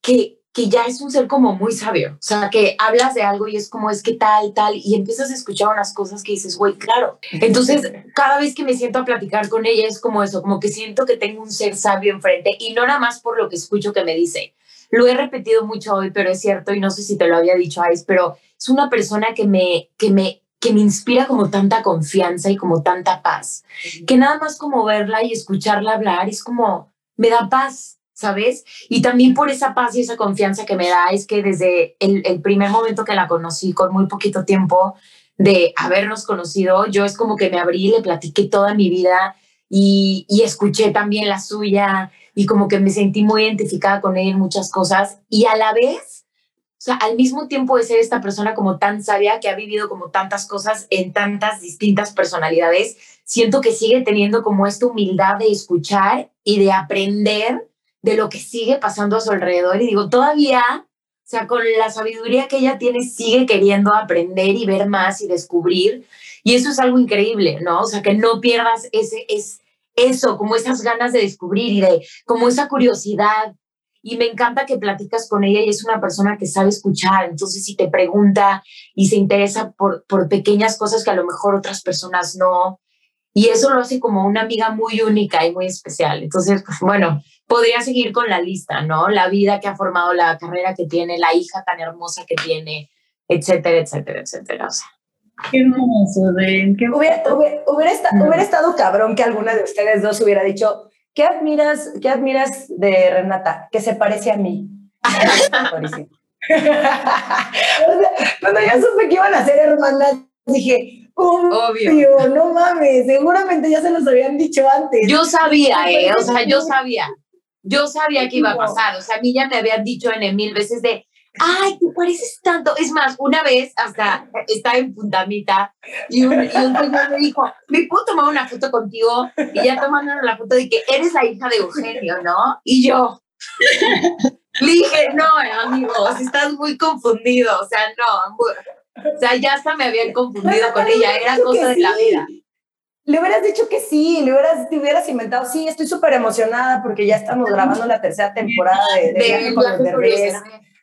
que, que ya es un ser como muy sabio, o sea, que hablas de algo y es como es que tal, tal, y empiezas a escuchar unas cosas que dices, güey, claro. Entonces, cada vez que me siento a platicar con ella es como eso, como que siento que tengo un ser sabio enfrente y no nada más por lo que escucho que me dice. Lo he repetido mucho hoy, pero es cierto y no sé si te lo había dicho, Ais, pero es una persona que me, que me que me inspira como tanta confianza y como tanta paz, que nada más como verla y escucharla hablar es como, me da paz, ¿sabes? Y también por esa paz y esa confianza que me da es que desde el, el primer momento que la conocí, con muy poquito tiempo de habernos conocido, yo es como que me abrí y le platiqué toda mi vida y, y escuché también la suya y como que me sentí muy identificada con ella en muchas cosas. Y a la vez o sea, al mismo tiempo de ser esta persona como tan sabia que ha vivido como tantas cosas en tantas distintas personalidades, siento que sigue teniendo como esta humildad de escuchar y de aprender de lo que sigue pasando a su alrededor. Y digo, todavía, o sea, con la sabiduría que ella tiene, sigue queriendo aprender y ver más y descubrir. Y eso es algo increíble, ¿no? O sea, que no pierdas ese, es, eso, como esas ganas de descubrir y de, como esa curiosidad y me encanta que platicas con ella y es una persona que sabe escuchar. Entonces, si te pregunta y se interesa por, por pequeñas cosas que a lo mejor otras personas no, y eso lo hace como una amiga muy única y muy especial. Entonces, pues, bueno, podría seguir con la lista, ¿no? La vida que ha formado, la carrera que tiene, la hija tan hermosa que tiene, etcétera, etcétera, etcétera. O sea, Qué hermoso, Den. Qué hubiera, hubiera, hubiera, estado cabrón que alguna de ustedes dos hubiera dicho, ¿qué admiras, qué admiras de Renata? Que se parece a mí. cuando yo supe que iban a ser hermanas, dije, Obvio. no mames, seguramente ya se los habían dicho antes. Yo sabía, eh, o sea, yo sabía. Yo sabía que iba a pasar, o sea, a mí ya me habían dicho en mil veces de, ay, te pareces tanto. Es más, una vez hasta estaba en Puntamita y un, y un señor me dijo, ¿me puedo tomar una foto contigo? Y ya tomando la foto de que eres la hija de Eugenio, ¿no? Y yo le dije, no, amigos, estás muy confundido, o sea, no. O sea, ya hasta me habían confundido con ella, era cosa de la vida. Le hubieras dicho que sí, le hubieras, te hubieras inventado, sí, estoy súper emocionada porque ya estamos grabando la tercera temporada de, de, de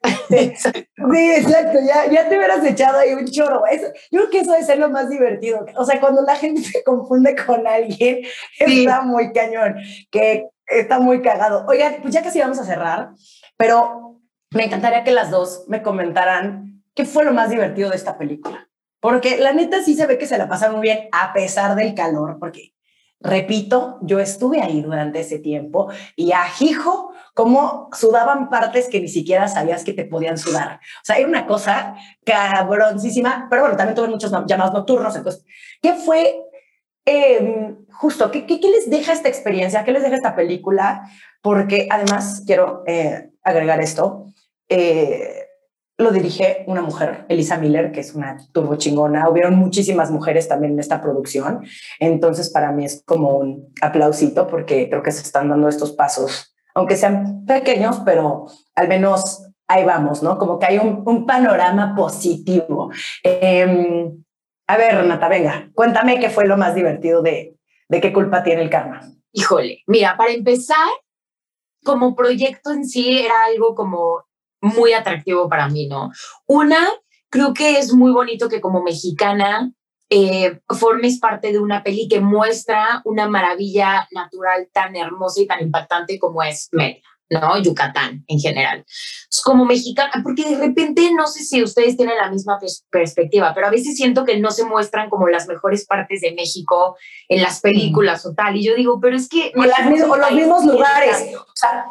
Sí, exacto, ya, ya te hubieras echado ahí un choro. Eso, yo creo que eso debe ser lo más divertido. O sea, cuando la gente se confunde con alguien, está muy cañón, que está muy cagado. Oigan, pues ya casi vamos a cerrar, pero me encantaría que las dos me comentaran qué fue lo más divertido de esta película. Porque la neta sí se ve que se la pasaron muy bien a pesar del calor, porque Repito, yo estuve ahí durante ese tiempo y ajijo, como sudaban partes que ni siquiera sabías que te podían sudar. O sea, era una cosa cabroncísima, pero bueno, también tuve muchos llamados nocturnos. Entonces, ¿qué fue em, justo? ¿qué, ¿qué, les deja esta experiencia? ¿Qué les deja esta película? Porque además quiero eh, agregar esto. Eh, lo dirige una mujer, Elisa Miller, que es una turbo chingona. Hubieron muchísimas mujeres también en esta producción. Entonces, para mí es como un aplausito porque creo que se están dando estos pasos, aunque sean pequeños, pero al menos ahí vamos, ¿no? Como que hay un, panorama positivo. Em, a ver, Renata, venga, cuéntame qué fue lo más divertido de, de qué culpa tiene el karma. Híjole, mira, para empezar, como proyecto en sí era algo como muy atractivo para mí, ¿no? Una, creo que es muy bonito que como mexicana eh, formes parte de una peli que muestra una maravilla natural tan hermosa y tan impactante como es Mérida, ¿no? Yucatán en general. como mexicana, porque de repente no sé si ustedes tienen la misma perspectiva, pero a veces siento que no se muestran como las mejores partes de México en las películas o tal. Y yo digo, pero es que... O, los mismos lugares. O sea,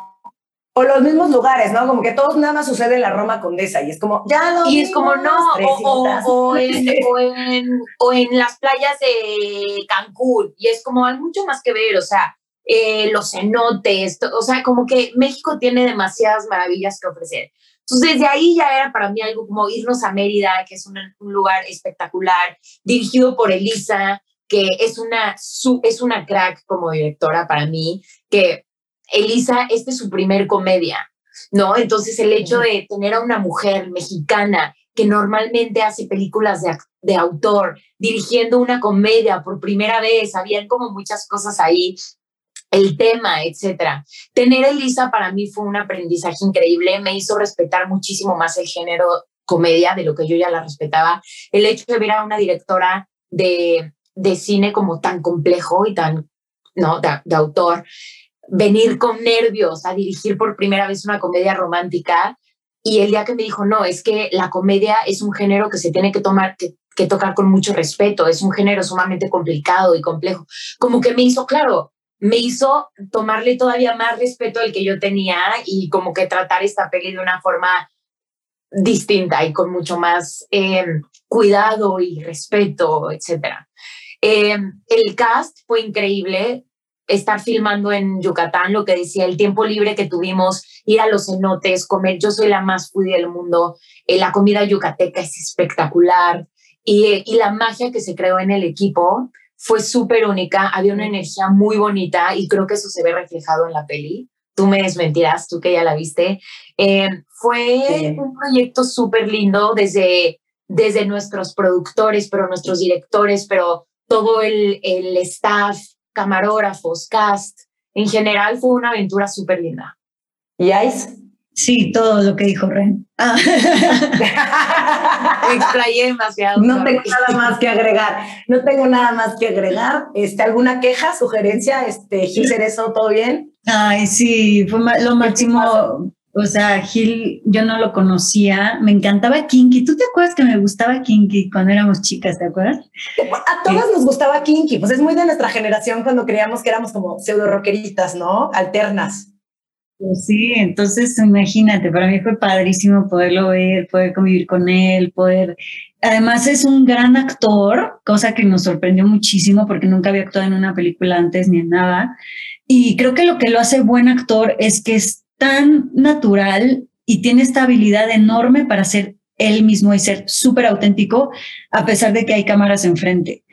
o los mismos lugares, ¿no? Como que todos nada más sucede en la Roma Condesa y es como, ya lo Y es como, no, o, en, o, en, las playas de Cancún y es como, hay mucho más que ver, o sea, eh, los cenotes, o sea, como que México tiene demasiadas maravillas que ofrecer. Entonces, desde ahí ya era para mí algo como irnos a Mérida, que es un, un lugar espectacular, dirigido por Elisa, que es una, su, es una crack como directora para mí, que Elisa, esta es su primer comedia, ¿no? Entonces el hecho de tener a una mujer mexicana que normalmente hace películas de, de autor, dirigiendo una comedia por primera vez, habían como muchas cosas ahí, el tema, etcétera. Tener a Elisa para mí fue un aprendizaje increíble, me hizo respetar muchísimo más el género comedia de lo que yo ya la respetaba. El hecho de ver a una directora de, de cine como tan complejo y tan, ¿no? de autor, venir con nervios a dirigir por primera vez una comedia romántica. Y el día que me dijo, no, es que la comedia es un género que se tiene que tomar, que, tocar con mucho respeto, es un género sumamente complicado y complejo, como que me hizo, claro, me hizo tomarle todavía más respeto al que yo tenía y como que tratar esta peli de una forma distinta y con mucho más em, cuidado y respeto, etc. Em, el cast fue increíble, estar filmando en Yucatán, lo que decía, el tiempo libre que tuvimos, ir a los cenotes, comer, yo soy la más foodie del mundo, eh, la comida yucateca es espectacular. Y, y, la magia que se creó en el equipo fue súper única, había una energía muy bonita y creo que eso se ve reflejado en la peli. Tú me desmentirás, tú que ya la viste. Eh, fue un proyecto súper lindo desde, desde nuestros productores, pero nuestros directores, pero todo el, el staff, camarógrafos, cast. En general fue una aventura súper linda. ¿Y Ice? Sí, todo lo que dijo Ren. Ah. explayé demasiado. No tengo nada más que agregar. No tengo nada más que agregar. Este, ¿Alguna queja, sugerencia? Este, Gil Cerezo, ¿todo bien? Ay, sí, fue lo máximo. O sea, Gil, yo no lo conocía. Me encantaba Kinky. ¿Tú te acuerdas que me gustaba Kinky cuando éramos chicas? ¿Te acuerdas? A todas nos gustaba Kinky. Pues es muy de nuestra generación cuando creíamos que éramos como pseudo rockeritas, ¿no? Alternas. Pues sí, entonces imagínate, para mí fue padrísimo poderlo ver, poder convivir con él, poder... Además es un gran actor, cosa que nos sorprendió muchísimo porque nunca había actuado en una película antes ni en nada. Y creo que lo que lo hace buen actor es que es tan natural y tiene esta habilidad enorme para ser él mismo y ser súper auténtico a pesar de que hay cámaras enfrente.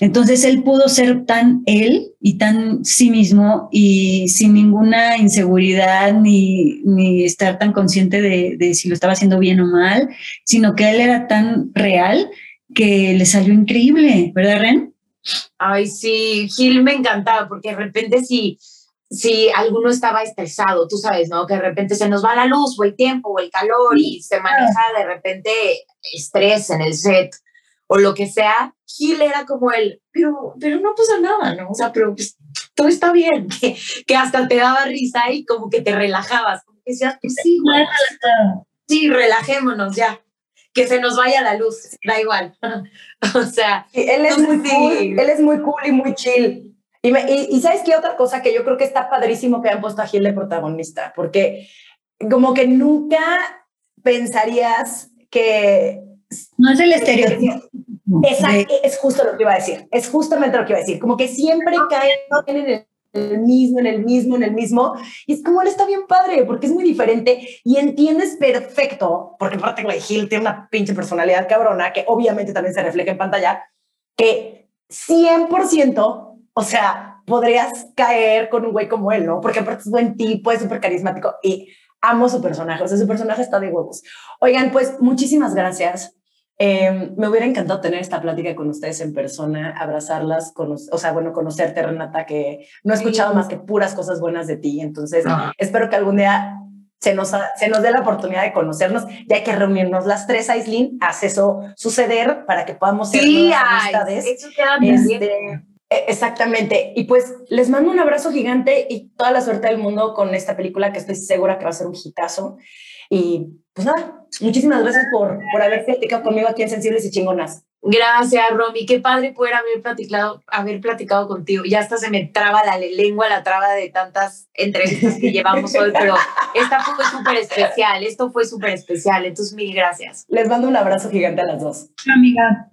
Entonces él pudo ser tan él y tan sí mismo y sin ninguna inseguridad ni, ni estar tan consciente de, de, si lo estaba haciendo bien o mal, sino que él era tan real que le salió increíble, ¿verdad, Ren? Ay, sí, Gil me encantaba porque de repente sí si alguno estaba estresado, tú sabes, ¿no? Que de repente se nos va la luz o el tiempo o el calor y se maneja de repente estrés en el set o lo que sea, Gil era como él, pero, pero no pasa nada, ¿no? O sea, pero pues, todo está bien, que, que, hasta te daba risa y como que te relajabas, como que decías, pues sí, sí, relajémonos ya, que se nos vaya la luz, da igual. o sea, él es muy cool, él es muy cool y muy chill. Y, y, sabes qué otra cosa que yo creo que está padrísimo que han puesto a Gil de protagonista, porque como que nunca pensarías que... No es el estereotipo. Exacto, es justo lo que iba a decir, es justamente lo que iba a decir, como que siempre caen en el mismo, en el mismo, en el mismo. Y es como él está bien padre, porque es muy diferente y entiendes perfecto, porque aparte, güey, Gil tiene una pinche personalidad cabrona que obviamente también se refleja en pantalla, que 100% o sea, podrías caer con un güey como él, ¿no? Porque aparte es buen tipo, es súper carismático y amo su personaje, o sea, su personaje está de huevos. Oigan, pues muchísimas gracias. Em, me hubiera encantado tener esta plática con ustedes en persona, abrazarlas, o sea, bueno, conocerte, Renata, que no he escuchado más que puras cosas buenas de ti. Entonces, espero que algún día se nos, se nos dé la oportunidad de conocernos, ya hay que reunirnos las tres, Aislin, haz eso suceder para que podamos ser sí, amistades. Eso queda este, exactamente. Y pues les mando un abrazo gigante y toda la suerte del mundo con esta película que estoy segura que va a ser un hitazo. Y pues nada, muchísimas gracias por, por haber platicado conmigo aquí en Sensibles y Chingonas. Gracias, Romy. Qué padre poder haber platicado, haber platicado contigo. Ya hasta se me traba la lengua, la traba de tantas entrevistas que llevamos hoy, pero esta fue súper especial. Esto fue súper especial. Entonces, mil gracias. Les mando un abrazo gigante a las dos. Amiga.